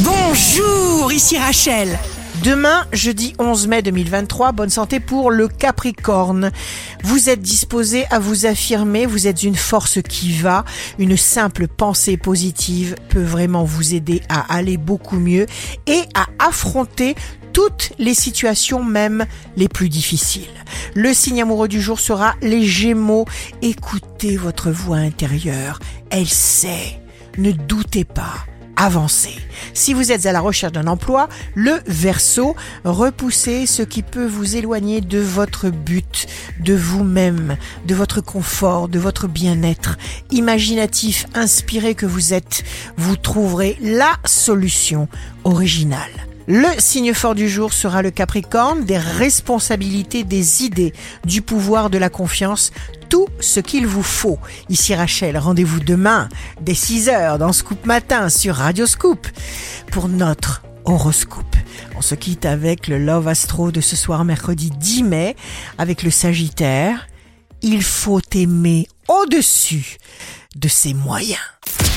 Bonjour, ici Rachel. Demain, jeudi 11 mai 2023, bonne santé pour le Capricorne. Vous êtes disposé à vous affirmer, vous êtes une force qui va. Une simple pensée positive peut vraiment vous aider à aller beaucoup mieux et à affronter toutes les situations, même les plus difficiles. Le signe amoureux du jour sera les Gémeaux. Écoutez votre voix intérieure. Elle sait. Ne doutez pas avancez. Si vous êtes à la recherche d'un emploi, le verso, repoussez ce qui peut vous éloigner de votre but, de vous-même, de votre confort, de votre bien-être. Imaginatif, inspiré que vous êtes, vous trouverez la solution originale. Le signe fort du jour sera le Capricorne, des responsabilités, des idées, du pouvoir, de la confiance, tout ce qu'il vous faut. Ici Rachel, rendez-vous demain dès 6h dans Scoop Matin sur Radio Scoop pour notre horoscope. On se quitte avec le Love Astro de ce soir mercredi 10 mai avec le Sagittaire. Il faut aimer au-dessus de ses moyens.